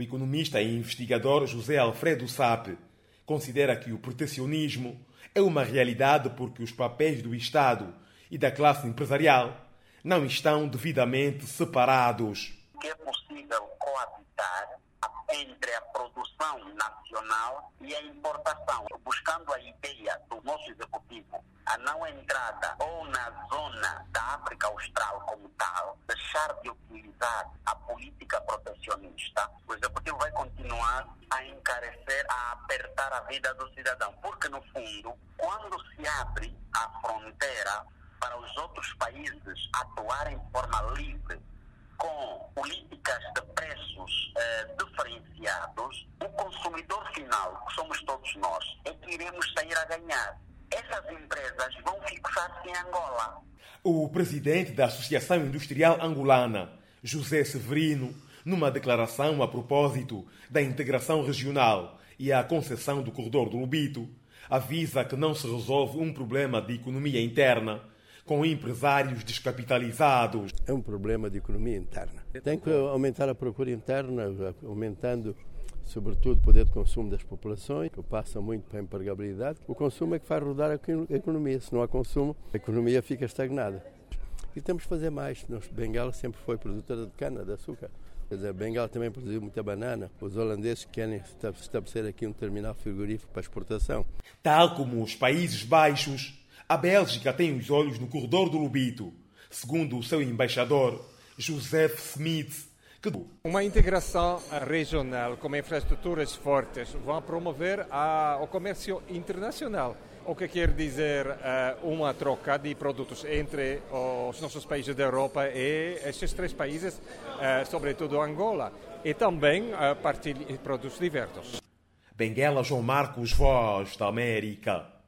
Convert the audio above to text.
O economista e investigador José Alfredo Sape considera que o protecionismo é uma realidade porque os papéis do Estado e da classe empresarial não estão devidamente separados. É possível coabitar entre a produção nacional e a importação, buscando a ideia do nosso executivo a não entrada ou na zona da África Austral como tal, deixar de utilizar a política protecionista, o continuar a encarecer, a apertar a vida do cidadão, porque no fundo, quando se abre a fronteira para os outros países atuarem de forma livre com políticas de preços eh, diferenciados, o consumidor final, que somos todos nós, é que iremos sair a ganhar. Essas empresas vão fixar-se em Angola. O presidente da Associação Industrial Angolana, José Severino, numa declaração a propósito da integração regional e a concessão do corredor do Lubito, avisa que não se resolve um problema de economia interna com empresários descapitalizados. É um problema de economia interna. Tem que aumentar a procura interna, aumentando sobretudo o poder de consumo das populações, que passa muito para a empregabilidade. O consumo é que faz rodar a economia. Se não há consumo, a economia fica estagnada. E temos que fazer mais. Bengala sempre foi produtora de cana, de açúcar. Quer dizer, Bengala também produziu muita banana. Os holandeses querem estabelecer aqui um terminal frigorífico para exportação. Tal como os Países Baixos, a Bélgica tem os olhos no corredor do Lubito, segundo o seu embaixador, Joseph Smith. Uma integração regional com infraestruturas fortes vai promover a, o comércio internacional. O que quer dizer uh, uma troca de produtos entre os nossos países da Europa e esses três países, uh, sobretudo Angola, e também uh, produtos diversos. Benguela João Marcos, Voz da América.